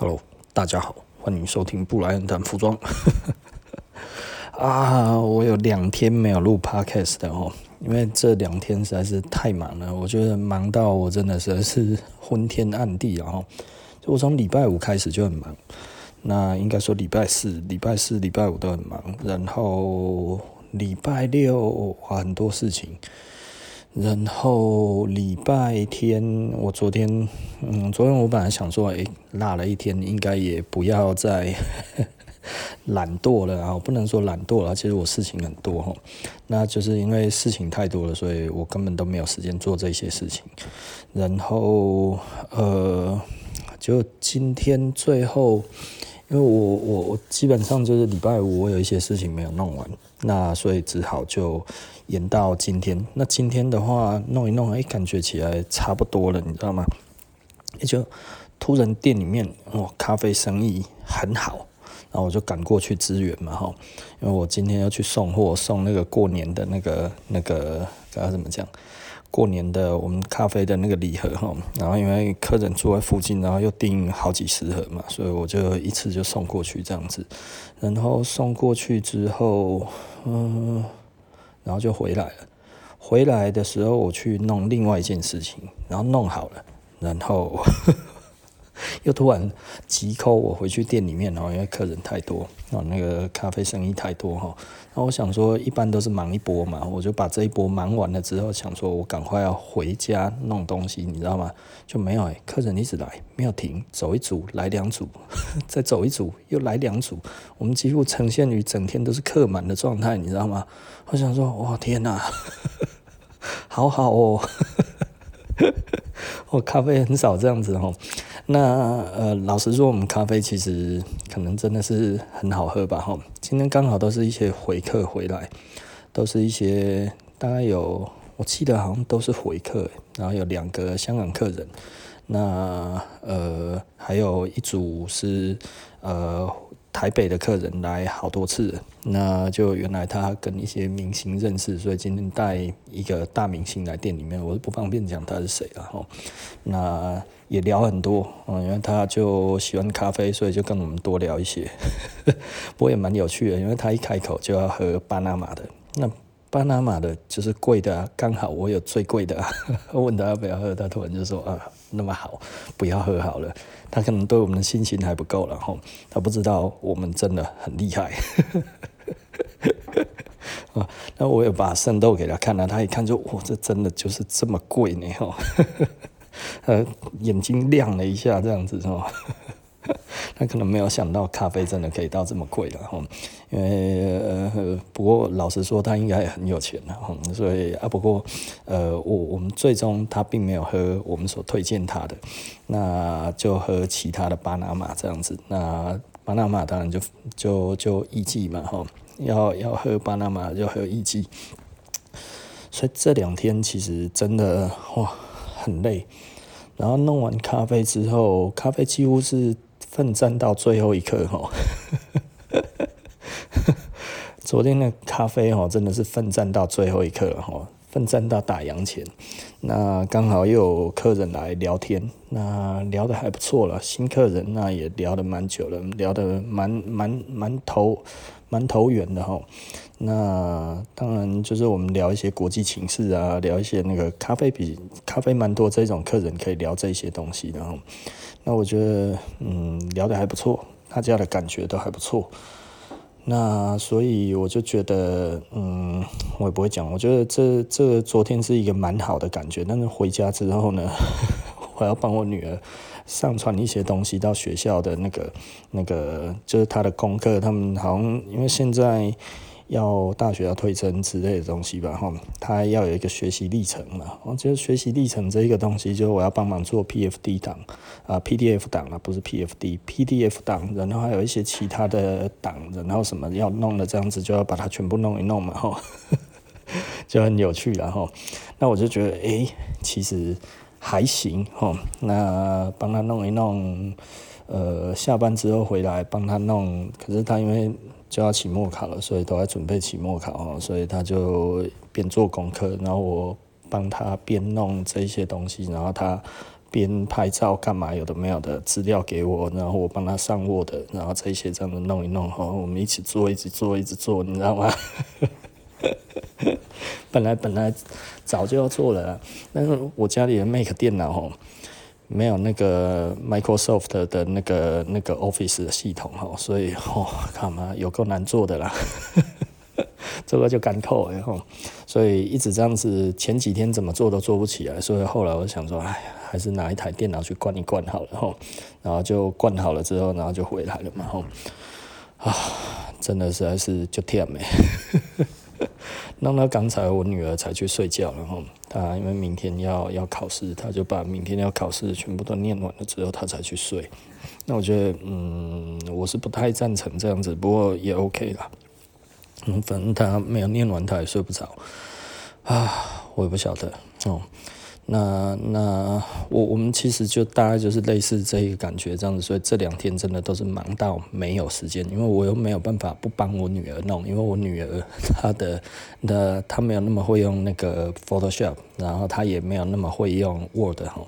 Hello，大家好，欢迎收听布莱恩谈服装。啊，我有两天没有录 Podcast 的哦，因为这两天实在是太忙了，我觉得忙到我真的是是昏天暗地，然后我从礼拜五开始就很忙，那应该说礼拜四、礼拜四、礼拜五都很忙，然后礼拜六很多事情。然后礼拜天，我昨天，嗯，昨天我本来想说，诶，落了一天，应该也不要再 懒惰了啊，不能说懒惰了，其实我事情很多哈，那就是因为事情太多了，所以我根本都没有时间做这些事情。然后，呃，就今天最后。因为我我我基本上就是礼拜五我有一些事情没有弄完，那所以只好就延到今天。那今天的话弄一弄，哎，感觉起来差不多了，你知道吗？也就突然店里面哦，咖啡生意很好，然后我就赶过去支援嘛哈。因为我今天要去送货，送那个过年的那个那个该怎么讲？过年的我们咖啡的那个礼盒哈，然后因为客人住在附近，然后又订好几十盒嘛，所以我就一次就送过去这样子。然后送过去之后，嗯，然后就回来了。回来的时候我去弄另外一件事情，然后弄好了，然后。又突然急 call 我回去店里面，然后因为客人太多，然后那个咖啡生意太多哈，然后我想说一般都是忙一波嘛，我就把这一波忙完了之后，想说我赶快要回家弄东西，你知道吗？就没有哎，客人一直来，没有停，走一组来两组，再走一组又来两组，我们几乎呈现于整天都是客满的状态，你知道吗？我想说哇天哪，好好哦，我咖啡很少这样子哦。那呃，老实说，我们咖啡其实可能真的是很好喝吧？哈，今天刚好都是一些回客回来，都是一些大概有，我记得好像都是回客，然后有两个香港客人，那呃，还有一组是呃。台北的客人来好多次，那就原来他跟一些明星认识，所以今天带一个大明星来店里面，我是不方便讲他是谁了哈。那也聊很多，嗯，因为他就喜欢咖啡，所以就跟我们多聊一些，不过也蛮有趣的，因为他一开口就要喝巴拿马的，那巴拿马的就是贵的啊，刚好我有最贵的啊，问他要不要喝，他突然就说啊。那么好，不要喝好了。他可能对我们的信心还不够，然后他不知道我们真的很厉害。啊，那我也把圣豆给他看了，他一看就哇，这真的就是这么贵呢！哈，呃，眼睛亮了一下，这样子是吧？他可能没有想到咖啡真的可以到这么贵了哈，因为呃，不过老实说，他应该也很有钱的哈，所以啊，不过呃，我我们最终他并没有喝我们所推荐他的，那就喝其他的巴拿马这样子。那巴拿马当然就就就意季嘛哈，要要喝巴拿马就喝意季，所以这两天其实真的哇很累，然后弄完咖啡之后，咖啡几乎是。奋战到最后一刻哈，昨天的咖啡哈真的是奋战到最后一刻哈，奋战到打烊前。那刚好又有客人来聊天，那聊得还不错了。新客人那也聊得蛮久了，聊得蛮蛮蛮投蛮投缘的吼。那当然就是我们聊一些国际情势啊，聊一些那个咖啡比咖啡蛮多这种客人可以聊这些东西的哈。那我觉得，嗯，聊得还不错，大家的感觉都还不错。那所以我就觉得，嗯，我也不会讲。我觉得这这昨天是一个蛮好的感觉。但是回家之后呢，我要帮我女儿上传一些东西到学校的那个那个，就是她的功课。他们好像因为现在。要大学要推甄之类的东西吧，哈，他要有一个学习历程嘛。我觉得学习历程这一个东西，就是我要帮忙做 PFD 档啊，PDF 档啊，不是 PFD，PDF 档，然后还有一些其他的档，然后什么要弄的这样子，就要把它全部弄一弄嘛，哈，就很有趣然后。那我就觉得，哎、其实还行哈。那帮他弄一弄，呃，下班之后回来帮他弄，可是他因为。就要期末考了，所以都在准备期末考哦，所以他就边做功课，然后我帮他边弄这些东西，然后他边拍照干嘛，有的没有的资料给我，然后我帮他上 Word，然后这些这样子弄一弄，我们一起做，一直做，一直做，你知道吗？本来本来早就要做了，但是我家里的 Mac 电脑哦，没有那个 Microsoft 的那个那个 Office 的系统吼，所以哦，看嘛，有够难做的啦。这个就干扣然后，所以一直这样子，前几天怎么做都做不起来，所以后来我想说，哎，还是拿一台电脑去灌一灌好了吼，然后就灌好了之后，然后就回来了嘛吼，啊，真的实在是就甜没。弄到刚才我女儿才去睡觉，然后她因为明天要要考试，她就把明天要考试全部都念完了之后，她才去睡。那我觉得，嗯，我是不太赞成这样子，不过也 OK 啦。嗯，反正她没有念完，她也睡不着。啊，我也不晓得哦。那那我我们其实就大概就是类似这一个感觉这样子，所以这两天真的都是忙到没有时间，因为我又没有办法不帮我女儿弄，因为我女儿 她的的她没有那么会用那个 Photoshop，然后她也没有那么会用 Word 哈，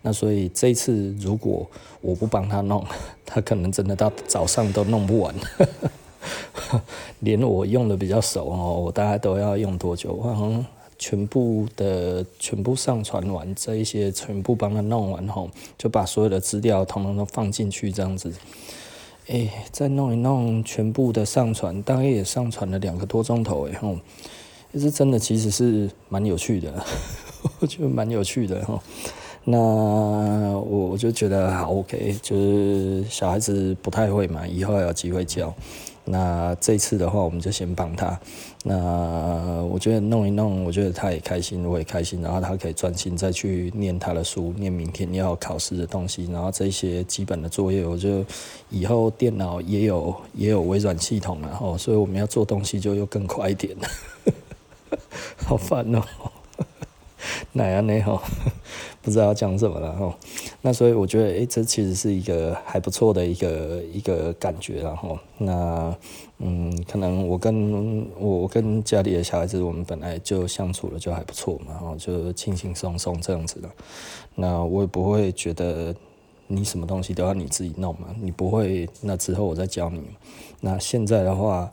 那所以这一次如果我不帮她弄，她可能真的到早上都弄不完，连我用的比较熟哦，我大概都要用多久？嗯全部的全部上传完，这一些全部帮他弄完后，就把所有的资料统统都放进去，这样子，哎、再弄一弄，全部的上传，大概也上传了两个多钟头，哎吼，这真的，其实是蛮有趣的，我觉得蛮有趣的吼。那我我就觉得好 OK，就是小孩子不太会嘛，以后有机会教。那这次的话，我们就先帮他。那我觉得弄一弄，我觉得他也开心，我也开心。然后他可以专心再去念他的书，念明天要考试的东西。然后这些基本的作业，我就以后电脑也有也有微软系统了哈，所以我们要做东西就又更快一点。好烦哦。哪样呢？哈，不知道要讲什么了哈。那所以我觉得，哎、欸，这其实是一个还不错的一个一个感觉，然后那嗯，可能我跟我跟家里的小孩子，我们本来就相处的就还不错嘛，然后就轻轻松松这样子的。那我也不会觉得你什么东西都要你自己弄嘛，你不会，那之后我再教你。那现在的话。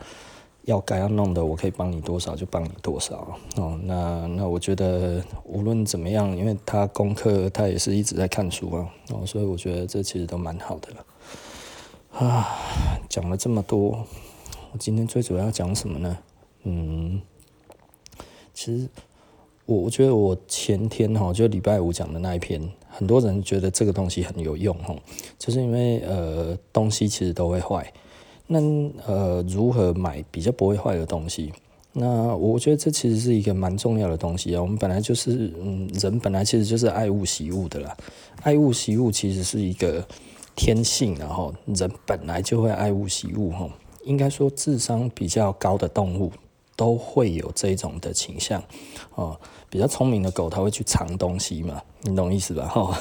要该要弄的，我可以帮你多少就帮你多少哦。那那我觉得无论怎么样，因为他功课他也是一直在看书啊，哦，所以我觉得这其实都蛮好的了。啊，讲了这么多，我今天最主要讲什么呢？嗯，其实我我觉得我前天哈就礼拜五讲的那一篇，很多人觉得这个东西很有用哦，就是因为呃东西其实都会坏。那呃，如何买比较不会坏的东西？那我觉得这其实是一个蛮重要的东西啊。我们本来就是，嗯，人本来其实就是爱物惜物的啦。爱物惜物其实是一个天性，然后人本来就会爱物惜物哈。应该说，智商比较高的动物都会有这种的倾向哦。比较聪明的狗，它会去藏东西嘛，你懂意思吧？哈。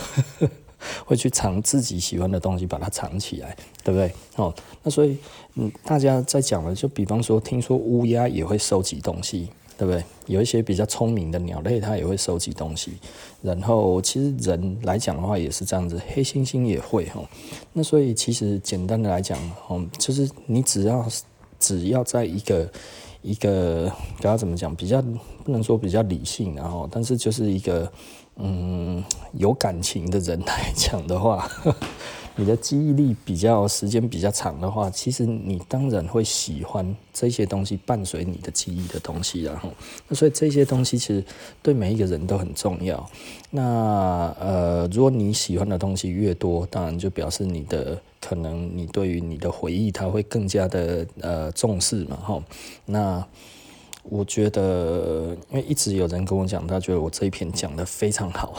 会去藏自己喜欢的东西，把它藏起来，对不对？哦，那所以，嗯，大家在讲了，就比方说，听说乌鸦也会收集东西，对不对？有一些比较聪明的鸟类，它也会收集东西。然后，其实人来讲的话，也是这样子，黑猩猩也会哈。那所以，其实简单的来讲，哦，就是你只要只要在一个一个，不要怎么讲，比较不能说比较理性，然后，但是就是一个。嗯，有感情的人来讲的话，你的记忆力比较时间比较长的话，其实你当然会喜欢这些东西伴随你的记忆的东西，然后，那所以这些东西其实对每一个人都很重要。那呃，如果你喜欢的东西越多，当然就表示你的可能你对于你的回忆，它会更加的呃重视嘛，哈，那。我觉得，因为一直有人跟我讲，他觉得我这一篇讲得非常好，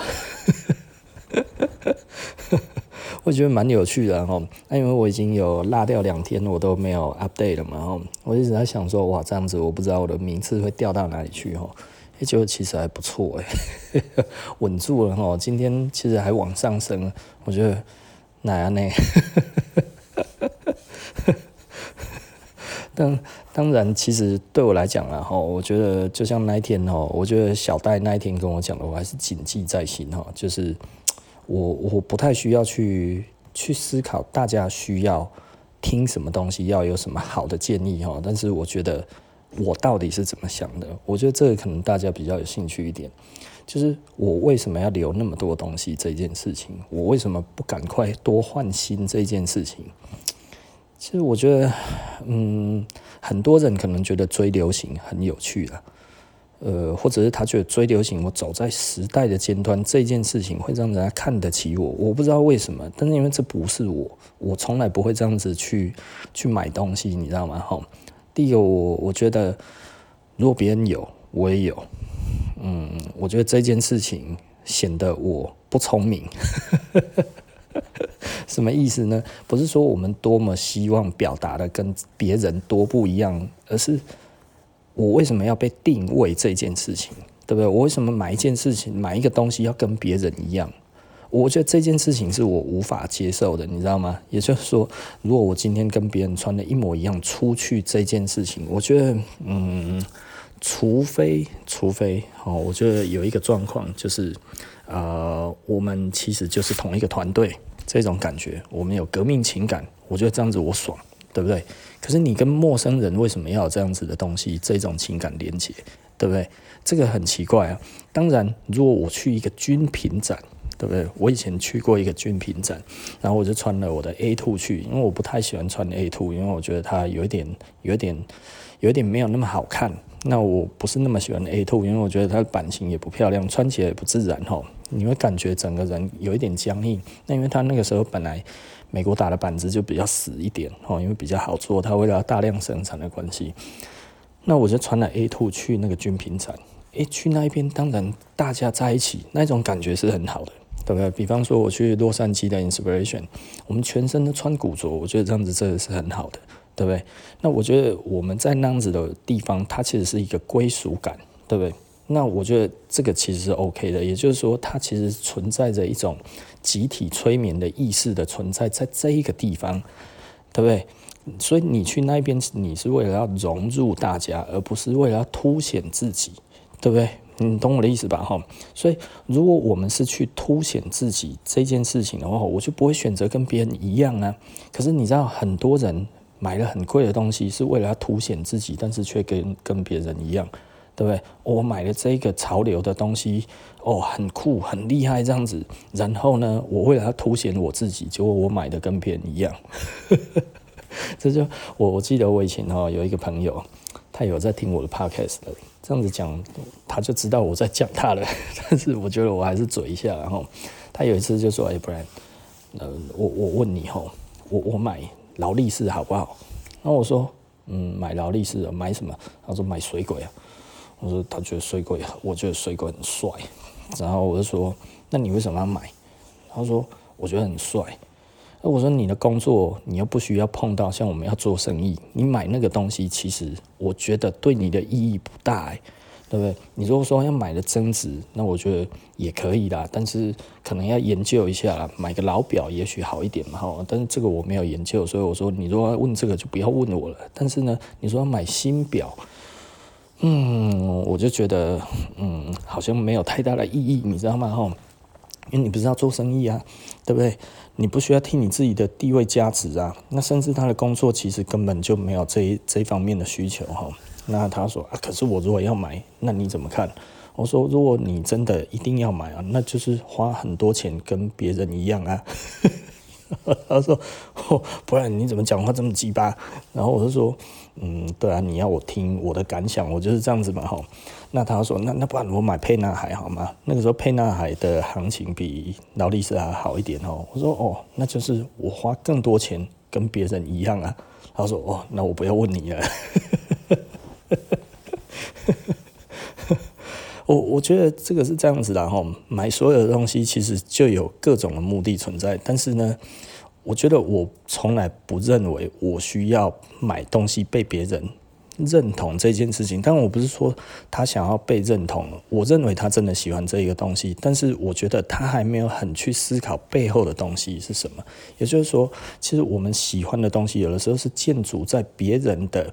我觉得蛮有趣的哈。那因为我已经有落掉两天，我都没有 update 了嘛，哈，我一直在想说，哇，这样子我不知道我的名次会掉到哪里去哈。哎，结果其实还不错哎，稳住了哈。今天其实还往上升，我觉得哪样呢？但当然，其实对我来讲啊，哈，我觉得就像那一天哦，我觉得小戴那一天跟我讲的，我还是谨记在心哈。就是我我不太需要去去思考大家需要听什么东西，要有什么好的建议哈。但是我觉得我到底是怎么想的？我觉得这个可能大家比较有兴趣一点，就是我为什么要留那么多东西这件事情，我为什么不赶快多换新这件事情？其实我觉得，嗯，很多人可能觉得追流行很有趣啊，呃，或者是他觉得追流行，我走在时代的尖端这件事情会让人家看得起我。我不知道为什么，但是因为这不是我，我从来不会这样子去去买东西，你知道吗？哈，第一个我我觉得，如果别人有，我也有，嗯，我觉得这件事情显得我不聪明。什么意思呢？不是说我们多么希望表达的跟别人多不一样，而是我为什么要被定位这件事情，对不对？我为什么买一件事情、买一个东西要跟别人一样？我觉得这件事情是我无法接受的，你知道吗？也就是说，如果我今天跟别人穿的一模一样出去，这件事情，我觉得，嗯，除非，除非，哦，我觉得有一个状况就是。呃，我们其实就是同一个团队，这种感觉，我们有革命情感，我觉得这样子我爽，对不对？可是你跟陌生人为什么要有这样子的东西，这种情感连接，对不对？这个很奇怪啊。当然，如果我去一个军品展，对不对？我以前去过一个军品展，然后我就穿了我的 A 兔去，因为我不太喜欢穿 A 兔因为我觉得它有一点，有一点，有一点没有那么好看。那我不是那么喜欢 A 兔因为我觉得它的版型也不漂亮，穿起来也不自然吼。你会感觉整个人有一点僵硬。那因为他那个时候本来美国打的板子就比较死一点哦，因为比较好做，他为了大量生产的关系。那我就穿了 A two 去那个军品展，诶，去那一边当然大家在一起那种感觉是很好的，对不对？比方说我去洛杉矶的 Inspiration，我们全身都穿古着，我觉得这样子真的是很好的。对不对？那我觉得我们在那样子的地方，它其实是一个归属感，对不对？那我觉得这个其实是 OK 的，也就是说，它其实存在着一种集体催眠的意识的存在，在这一个地方，对不对？所以你去那边，你是为了要融入大家，而不是为了要凸显自己，对不对？你懂我的意思吧？哈，所以如果我们是去凸显自己这件事情的话，我就不会选择跟别人一样啊。可是你知道，很多人。买了很贵的东西，是为了要凸显自己，但是却跟跟别人一样，对不对？我买了这个潮流的东西，哦，很酷，很厉害这样子。然后呢，我为了要凸显我自己，结果我买的跟别人一样。这就我我记得我以前哦有一个朋友，他有在听我的 podcast 的，这样子讲，他就知道我在讲他了。但是我觉得我还是嘴一下，然后他有一次就说：“哎，Bryan，呃，我我问你哦，我我买。”劳力士好不好？然后我说，嗯，买劳力士，买什么？他说买水鬼啊。我说他觉得水鬼，我觉得水鬼很帅。然后我就说，那你为什么要买？他说我觉得很帅。那我说你的工作你又不需要碰到，像我们要做生意，你买那个东西，其实我觉得对你的意义不大。对不对？你如果说要买的增值，那我觉得也可以啦，但是可能要研究一下啦，买个老表也许好一点嘛哈。但是这个我没有研究，所以我说你如果要问这个就不要问我了。但是呢，你说要买新表，嗯，我就觉得嗯，好像没有太大的意义，你知道吗？哈，因为你不是要做生意啊，对不对？你不需要替你自己的地位加值啊。那甚至他的工作其实根本就没有这这方面的需求哈。那他说啊，可是我如果要买，那你怎么看？我说，如果你真的一定要买啊，那就是花很多钱跟别人一样啊。他说，不然你怎么讲话这么鸡巴？然后我就说，嗯，对啊，你要我听我的感想，我就是这样子嘛，吼。那他说，那那不然我买沛纳海好吗？那个时候沛纳海的行情比劳力士还好一点哦。我说，哦，那就是我花更多钱跟别人一样啊。他说，哦，那我不要问你了。我我觉得这个是这样子的哈，买所有的东西其实就有各种的目的存在，但是呢，我觉得我从来不认为我需要买东西被别人认同这件事情。但我不是说他想要被认同，我认为他真的喜欢这一个东西，但是我觉得他还没有很去思考背后的东西是什么。也就是说，其实我们喜欢的东西，有的时候是建筑在别人的。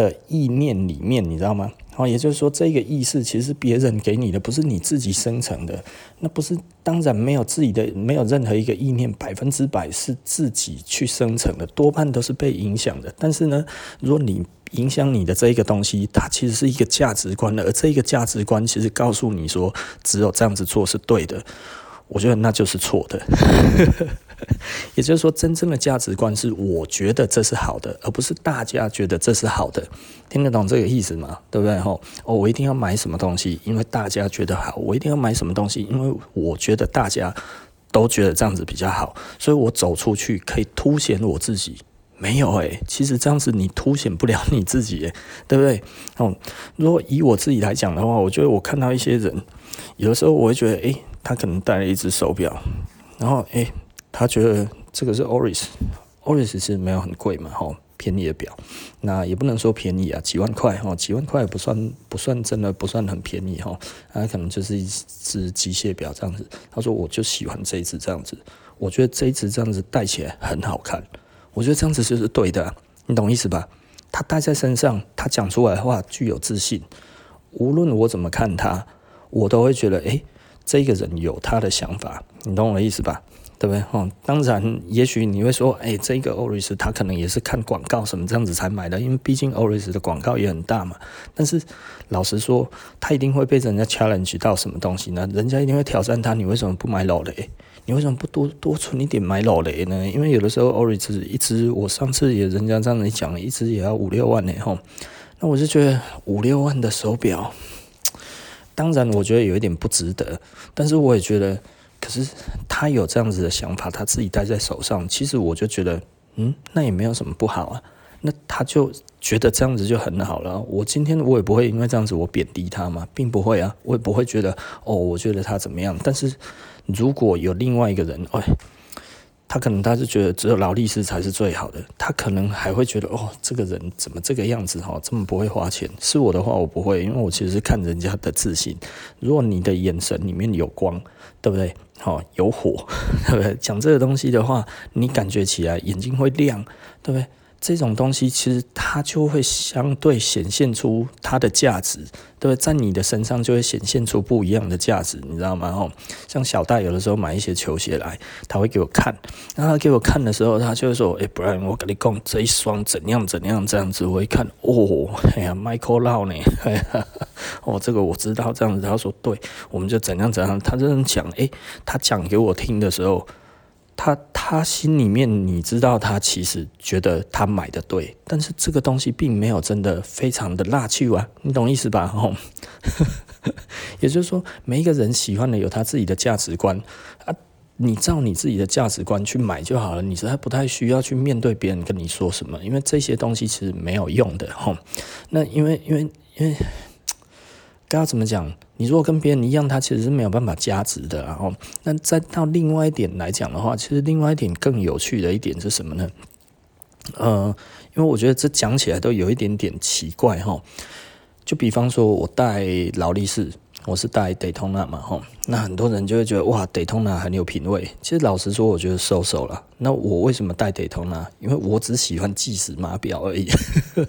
的意念里面，你知道吗？好，也就是说，这个意识其实别人给你的，不是你自己生成的。那不是当然没有自己的，没有任何一个意念百分之百是自己去生成的，多半都是被影响的。但是呢，如果你影响你的这一个东西，它其实是一个价值观的，而这个价值观其实告诉你说，只有这样子做是对的。我觉得那就是错的。也就是说，真正的价值观是我觉得这是好的，而不是大家觉得这是好的。听得懂这个意思吗？对不对？吼，哦，我一定要买什么东西，因为大家觉得好；我一定要买什么东西，因为我觉得大家都觉得这样子比较好，所以我走出去可以凸显我自己。没有诶，其实这样子你凸显不了你自己，诶，对不对？哦，如果以我自己来讲的话，我觉得我看到一些人，有的时候我会觉得，诶，他可能戴了一只手表，然后，诶，他觉得这个是 Oris，Oris 是没有很贵嘛，吼，便宜的表，那也不能说便宜啊，几万块，吼，几万块也不算不算真的不算很便宜，吼，他可能就是一只机械表这样子。他说，我就喜欢这一只这样子，我觉得这一只这样子戴起来很好看。我觉得这样子就是对的，你懂意思吧？他戴在身上，他讲出来的话具有自信。无论我怎么看他，我都会觉得，诶，这个人有他的想法，你懂我的意思吧？对不对？哦，当然，也许你会说，诶，这个 Oris 他可能也是看广告什么这样子才买的，因为毕竟 Oris 的广告也很大嘛。但是老实说，他一定会被人家 challenge 到什么东西呢？人家一定会挑战他，你为什么不买劳雷？你为什么不多多存一点买劳雷呢？因为有的时候 Oris 一只，我上次也人家这样子讲，一只也要五六万呢，吼。那我就觉得五六万的手表，当然我觉得有一点不值得，但是我也觉得，可是他有这样子的想法，他自己戴在手上，其实我就觉得，嗯，那也没有什么不好啊。那他就觉得这样子就很好了。我今天我也不会因为这样子我贬低他嘛，并不会啊，我也不会觉得哦，我觉得他怎么样，但是。如果有另外一个人，哎，他可能他是觉得只有劳力士才是最好的，他可能还会觉得哦，这个人怎么这个样子哈，这么不会花钱。是我的话，我不会，因为我其实是看人家的自信。如果你的眼神里面有光，对不对？好，有火，对不对？讲这个东西的话，你感觉起来眼睛会亮，对不对？这种东西其实它就会相对显现出它的价值，对，在你的身上就会显现出不一样的价值，你知道吗？哦，像小戴有的时候买一些球鞋来，他会给我看，然后他给我看的时候，他就会说：“哎不然我跟你讲这一双怎样怎样这样子。”我一看，哦，哎呀，Michael Lau 呢？哎，哦，这个我知道这样子。他说：“对，我们就怎样怎样。”他这样讲，哎，他讲给我听的时候。他他心里面，你知道，他其实觉得他买的对，但是这个东西并没有真的非常的辣气啊，你懂意思吧？吼，也就是说，每一个人喜欢的有他自己的价值观啊，你照你自己的价值观去买就好了，你实在不太需要去面对别人跟你说什么，因为这些东西其实没有用的，吼。那因为因为因为。该要怎么讲？你如果跟别人一样，他其实是没有办法加值的。然后，那再到另外一点来讲的话，其实另外一点更有趣的一点是什么呢？呃，因为我觉得这讲起来都有一点点奇怪哈。就比方说，我带劳力士。我是戴 Daytona 嘛，吼，那很多人就会觉得哇，Daytona 很有品味。其实老实说，我觉得收手了。那我为什么戴 Daytona？因为我只喜欢计时码表而已。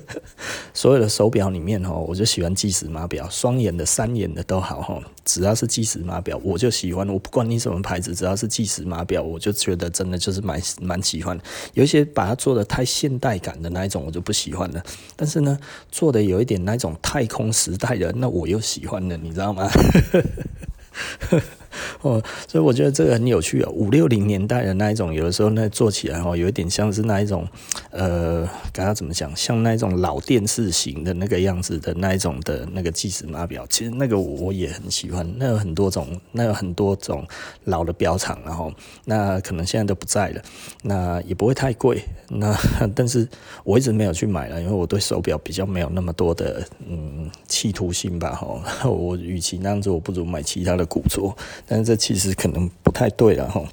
所有的手表里面，吼，我就喜欢计时码表，双眼的、三眼的都好，吼，只要是计时码表，我就喜欢。我不管你什么牌子，只要是计时码表，我就觉得真的就是蛮蛮喜欢。有一些把它做的太现代感的那一种，我就不喜欢了。但是呢，做的有一点那种太空时代的，那我又喜欢了，你知道吗？啊 哦，所以我觉得这个很有趣啊。五六零年代的那一种，有的时候那做起来哦，有一点像是那一种，呃，刚刚怎么讲，像那一种老电视型的那个样子的那一种的那个计时码表。其实那个我也很喜欢。那有很多种，那有很多种老的表厂，然后那可能现在都不在了，那也不会太贵。那 但是我一直没有去买了，因为我对手表比较没有那么多的嗯企图心吧。哈，我与其那样子，我不如买其他的古着。但是这其实可能不太对了哈。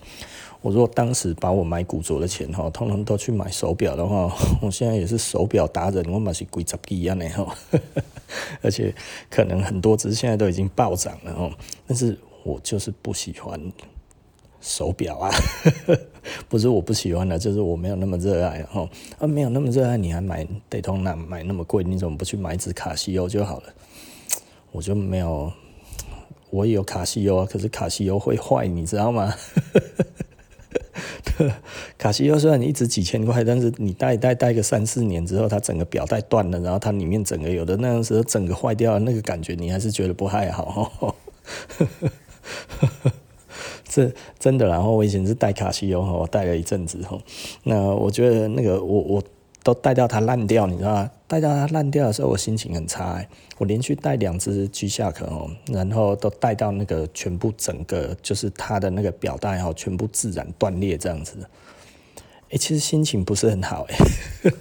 我如果当时把我买古着的钱哈，通通都去买手表的话，我现在也是手表达人，我买是几十亿样的哈。而且可能很多只现在都已经暴涨了哈。但是我就是不喜欢手表啊，不是我不喜欢的，就是我没有那么热爱哈。啊，没有那么热爱，你还买 Daytona 买那么贵，你怎么不去买只卡西欧就好了？我就没有，我也有卡西欧啊，可是卡西欧会坏，你知道吗？卡西欧虽然你一直几千块，但是你戴戴戴个三四年之后，它整个表带断了，然后它里面整个有的那个时候整个坏掉了，那个感觉你还是觉得不太好。这真的，然后我以前是戴卡西欧，我戴了一阵子，那我觉得那个我我都戴到它烂掉，你知道吗？带到它烂掉的时候，我心情很差。我连续带两只 G 下壳哦，然后都带到那个全部整个就是它的那个表带哈，全部自然断裂这样子。哎，其实心情不是很好哎。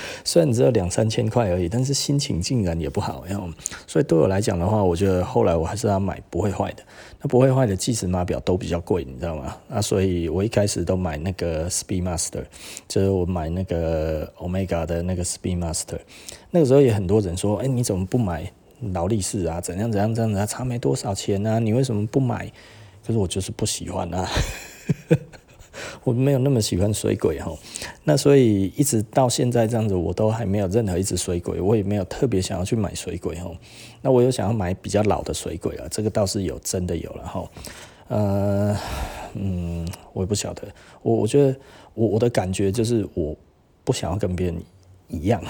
虽然只有两三千块而已，但是心情竟然也不好，然后，所以对我来讲的话，我觉得后来我还是要买不会坏的。那不会坏的计时码表都比较贵，你知道吗？那所以我一开始都买那个 Speedmaster，就是我买那个 Omega 的那个 Speedmaster。那个时候也很多人说，哎，你怎么不买劳力士啊？怎样怎样这样子啊？差没多少钱啊？你为什么不买？可是我就是不喜欢啊。我没有那么喜欢水鬼哈，那所以一直到现在这样子，我都还没有任何一只水鬼，我也没有特别想要去买水鬼哈。那我有想要买比较老的水鬼啊，这个倒是有，真的有了哈。呃，嗯，我也不晓得，我我觉得我我的感觉就是我不想要跟别人一样。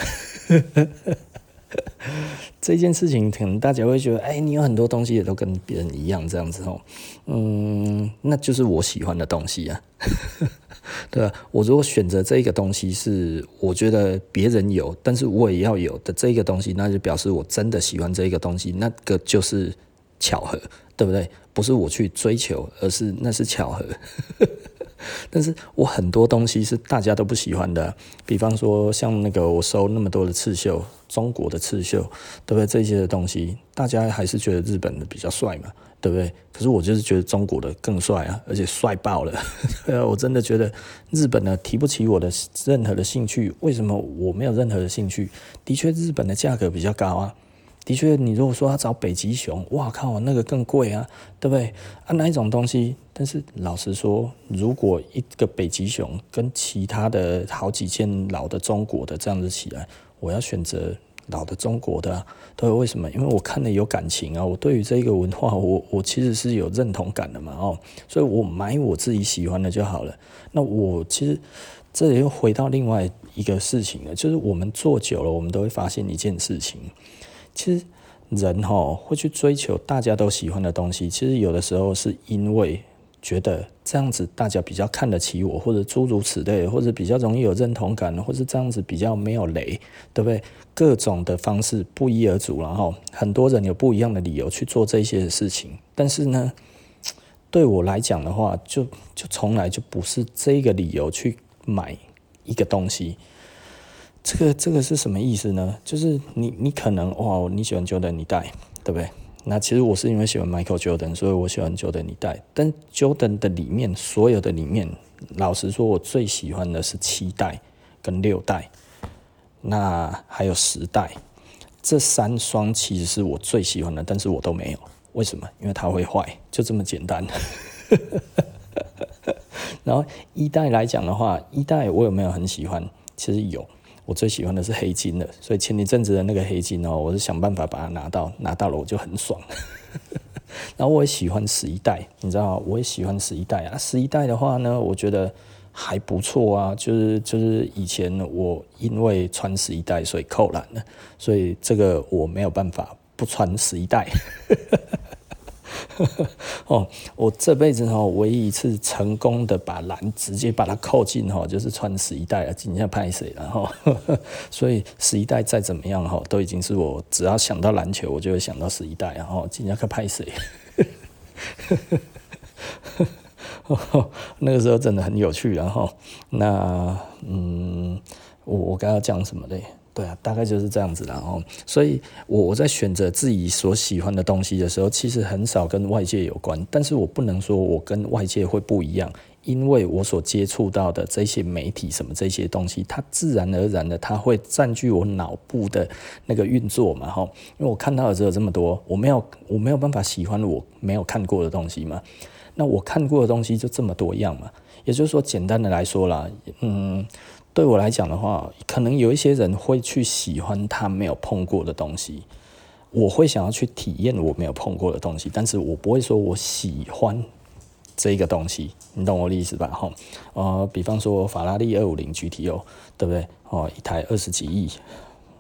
这件事情可能大家会觉得，哎，你有很多东西也都跟别人一样这样子哦，嗯，那就是我喜欢的东西啊，对啊，我如果选择这个东西是我觉得别人有，但是我也要有的这个东西，那就表示我真的喜欢这个东西，那个就是巧合，对不对？不是我去追求，而是那是巧合。但是我很多东西是大家都不喜欢的，比方说像那个我收那么多的刺绣，中国的刺绣，对不对？这些的东西，大家还是觉得日本的比较帅嘛，对不对？可是我就是觉得中国的更帅啊，而且帅爆了。我真的觉得日本呢提不起我的任何的兴趣。为什么我没有任何的兴趣？的确，日本的价格比较高啊。的确，你如果说要找北极熊，哇靠，那个更贵啊，对不对？啊，那一种东西，但是老实说，如果一个北极熊跟其他的好几件老的中国的这样子起来，我要选择老的中国的啊，对，为什么？因为我看了有感情啊，我对于这个文化，我我其实是有认同感的嘛，哦，所以我买我自己喜欢的就好了。那我其实这里又回到另外一个事情了，就是我们做久了，我们都会发现一件事情。其实人哈会去追求大家都喜欢的东西，其实有的时候是因为觉得这样子大家比较看得起我，或者诸如此类，或者比较容易有认同感，或者这样子比较没有雷，对不对？各种的方式不一而足，然后很多人有不一样的理由去做这些事情。但是呢，对我来讲的话，就就从来就不是这个理由去买一个东西。这个这个是什么意思呢？就是你你可能哇，你喜欢 Jordan 你戴，对不对？那其实我是因为喜欢 Michael Jordan，所以我喜欢 Jordan 一代。但 Jordan 的里面所有的里面，老实说，我最喜欢的是七代跟六代，那还有十代，这三双其实是我最喜欢的，但是我都没有。为什么？因为它会坏，就这么简单。然后一代来讲的话，一代我有没有很喜欢？其实有。我最喜欢的是黑金的，所以前一阵子的那个黑金哦，我是想办法把它拿到，拿到了我就很爽。然后我也喜欢十一代，你知道吗？我也喜欢十一代啊。十一代的话呢，我觉得还不错啊，就是就是以前我因为穿十一代所以扣篮了，所以这个我没有办法不穿十一代。哦，我这辈子哈唯一一次成功的把篮直接把它扣进哈，就是穿十一代了，今天拍谁了哈？所以十一代再怎么样哈，都已经是我只要想到篮球，我就会想到十一代，然后今天看拍谁？那个时候真的很有趣，然后那嗯，我我刚刚讲什么嘞？对啊，大概就是这样子的哦。所以，我我在选择自己所喜欢的东西的时候，其实很少跟外界有关。但是我不能说我跟外界会不一样，因为我所接触到的这些媒体什么这些东西，它自然而然的，它会占据我脑部的那个运作嘛，哈。因为我看到的只有这么多，我没有我没有办法喜欢我没有看过的东西嘛。那我看过的东西就这么多样嘛。也就是说，简单的来说啦，嗯。对我来讲的话，可能有一些人会去喜欢他没有碰过的东西我会想要去体验我没有碰过的东西，但是我不会说我喜欢这个东西，你懂我的意思吧？哈，呃，比方说法拉利二五零 GTO，对不对？哦，一台二十几亿，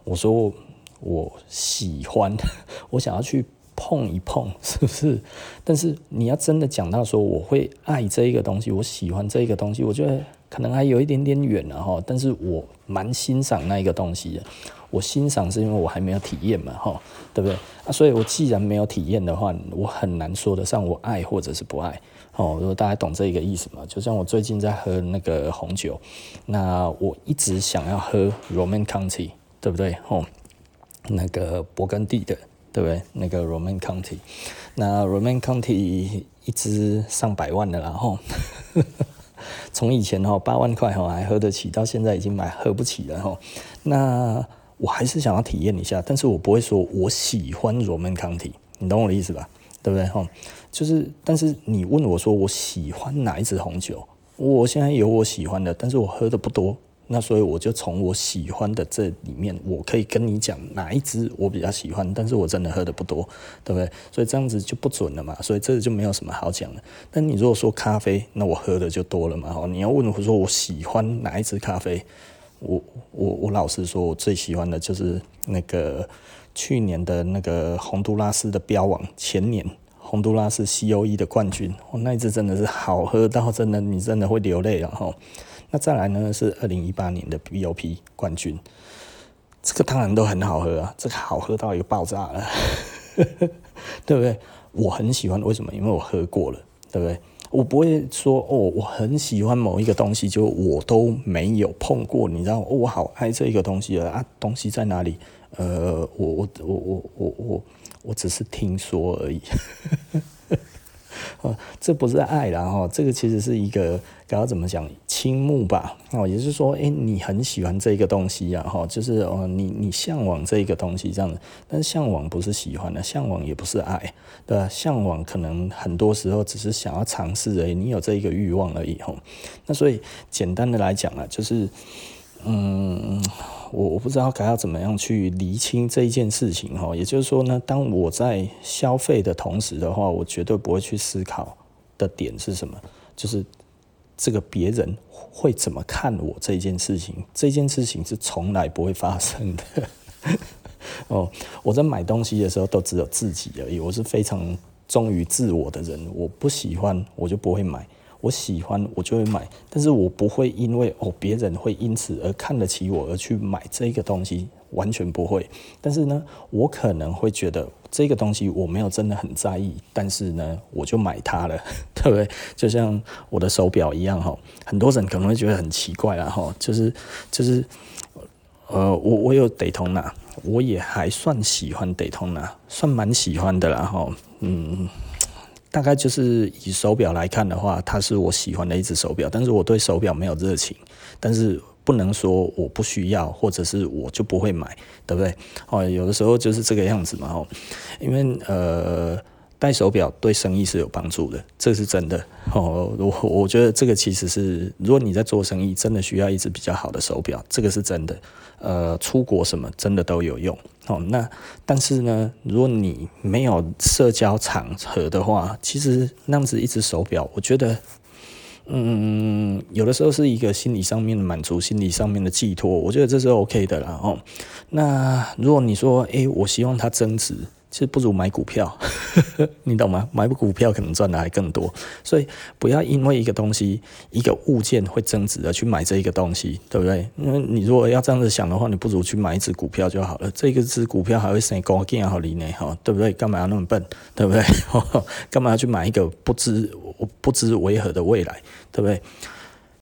我说我喜欢，我想要去碰一碰，是不是？但是你要真的讲到说我会爱这一个东西，我喜欢这一个东西，我觉得可能还有一点点远了哈。但是我蛮欣赏那一个东西的。我欣赏是因为我还没有体验嘛，哈，对不对啊？所以我既然没有体验的话，我很难说得上我爱或者是不爱。哦，如果大家懂这一个意思嘛？就像我最近在喝那个红酒，那我一直想要喝 Roman County，对不对？哦，那个勃艮第的，对不对？那个 Roman County，那 Roman County 一支上百万的啦，吼，从以前哈八万块哈还喝得起，到现在已经买喝不起了，哈，那。我还是想要体验一下，但是我不会说我喜欢 Roman Conti，你懂我的意思吧？对不对？哈，就是，但是你问我说我喜欢哪一支红酒，我现在有我喜欢的，但是我喝的不多，那所以我就从我喜欢的这里面，我可以跟你讲哪一支我比较喜欢，但是我真的喝的不多，对不对？所以这样子就不准了嘛，所以这就没有什么好讲的。但你如果说咖啡，那我喝的就多了嘛，哦，你要问我说我喜欢哪一支咖啡？我我我老实说，我最喜欢的就是那个去年的那个洪都拉斯的标王，前年洪都拉斯 COE 的冠军，我那一支真的是好喝到真的你真的会流泪然后。那再来呢是二零一八年的 BOP 冠军，这个当然都很好喝啊，这个好喝到一个爆炸了，对不对？我很喜欢，为什么？因为我喝过了，对不对？我不会说哦，我很喜欢某一个东西，就我都没有碰过，你知道？我好爱这个东西啊！东西在哪里？呃，我我我我我我我只是听说而已。哦，这不是爱啦哈，这个其实是一个该要怎么讲，倾慕吧。哦，也就是说，哎，你很喜欢这个东西呀，哈，就是哦，你你向往这个东西这样子。但是向往不是喜欢的，向往也不是爱，对吧？向往可能很多时候只是想要尝试而已，你有这一个欲望而已，哈。那所以简单的来讲啊，就是。嗯，我我不知道该要怎么样去厘清这一件事情哈。也就是说呢，当我在消费的同时的话，我绝对不会去思考的点是什么，就是这个别人会怎么看我这件事情。这件事情是从来不会发生的。哦，我在买东西的时候都只有自己而已。我是非常忠于自我的人，我不喜欢我就不会买。我喜欢我就会买，但是我不会因为哦别人会因此而看得起我而去买这个东西，完全不会。但是呢，我可能会觉得这个东西我没有真的很在意，但是呢，我就买它了，对不对？就像我的手表一样哈，很多人可能会觉得很奇怪啦哈，就是就是呃，我我有 Daytona，我也还算喜欢 Daytona，算蛮喜欢的啦哈，嗯。大概就是以手表来看的话，它是我喜欢的一只手表，但是我对手表没有热情，但是不能说我不需要，或者是我就不会买，对不对？哦，有的时候就是这个样子嘛，哦，因为呃。戴手表对生意是有帮助的，这是真的哦。我我觉得这个其实是，如果你在做生意，真的需要一只比较好的手表，这个是真的。呃，出国什么真的都有用哦。那但是呢，如果你没有社交场合的话，其实那样子一只手表，我觉得，嗯，有的时候是一个心理上面的满足，心理上面的寄托，我觉得这是 OK 的啦。哦，那如果你说，诶，我希望它增值。其实不如买股票，你懂吗？买股票可能赚的还更多，所以不要因为一个东西、一个物件会增值而去买这一个东西，对不对？因为你如果要这样子想的话，你不如去买一只股票就好了。这个只股票还会升高，更好理呢，哈，对不对？干嘛要那么笨，对不对？干嘛要去买一个不知不知为何的未来，对不对？